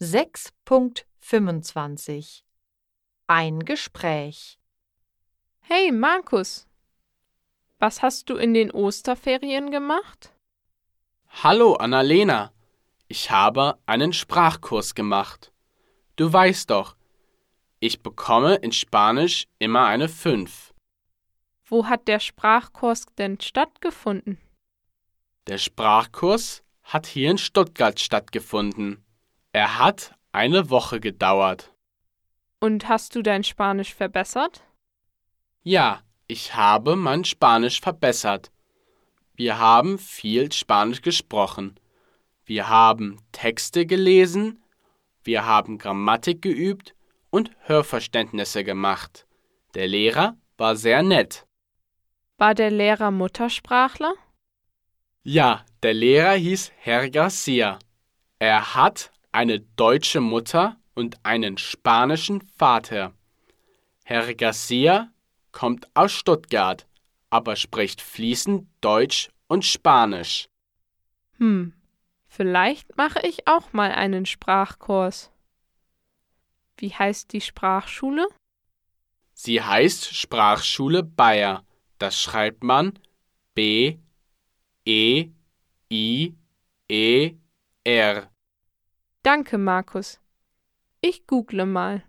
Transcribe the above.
6.25 Ein Gespräch Hey Markus, was hast du in den Osterferien gemacht? Hallo Annalena, ich habe einen Sprachkurs gemacht. Du weißt doch, ich bekomme in Spanisch immer eine 5. Wo hat der Sprachkurs denn stattgefunden? Der Sprachkurs hat hier in Stuttgart stattgefunden. Er hat eine Woche gedauert. Und hast du dein Spanisch verbessert? Ja, ich habe mein Spanisch verbessert. Wir haben viel Spanisch gesprochen. Wir haben Texte gelesen, wir haben Grammatik geübt und Hörverständnisse gemacht. Der Lehrer war sehr nett. War der Lehrer Muttersprachler? Ja, der Lehrer hieß Herr Garcia. Er hat eine deutsche Mutter und einen spanischen Vater. Herr Garcia kommt aus Stuttgart, aber spricht fließend Deutsch und Spanisch. Hm, vielleicht mache ich auch mal einen Sprachkurs. Wie heißt die Sprachschule? Sie heißt Sprachschule Bayer. Das schreibt man B E I E R. Danke, Markus. Ich google mal.